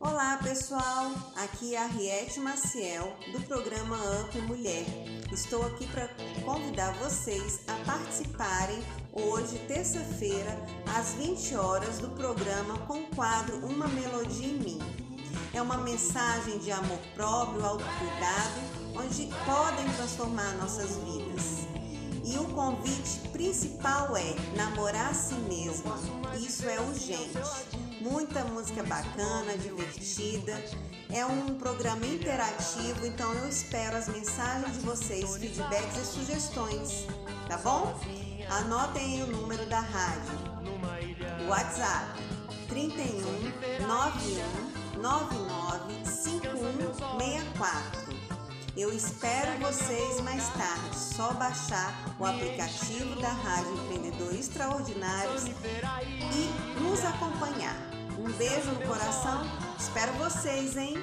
Olá pessoal, aqui é a Riete Maciel do programa Up Mulher. Estou aqui para convidar vocês a participarem hoje, terça-feira, às 20 horas, do programa com o quadro Uma Melodia em Mim. É uma mensagem de amor próprio, autocuidado, onde podem transformar nossas vidas. E o convite principal é namorar a si mesmo. Isso é urgente. Muita música bacana, divertida. É um programa interativo, então eu espero as mensagens de vocês, feedbacks e sugestões, tá bom? Anotem o número da rádio. WhatsApp 31 91 99 5164. Eu espero vocês mais tarde. Só baixar o aplicativo da Rádio Empreendedor Extraordinários e beijo no coração. Espero vocês, hein?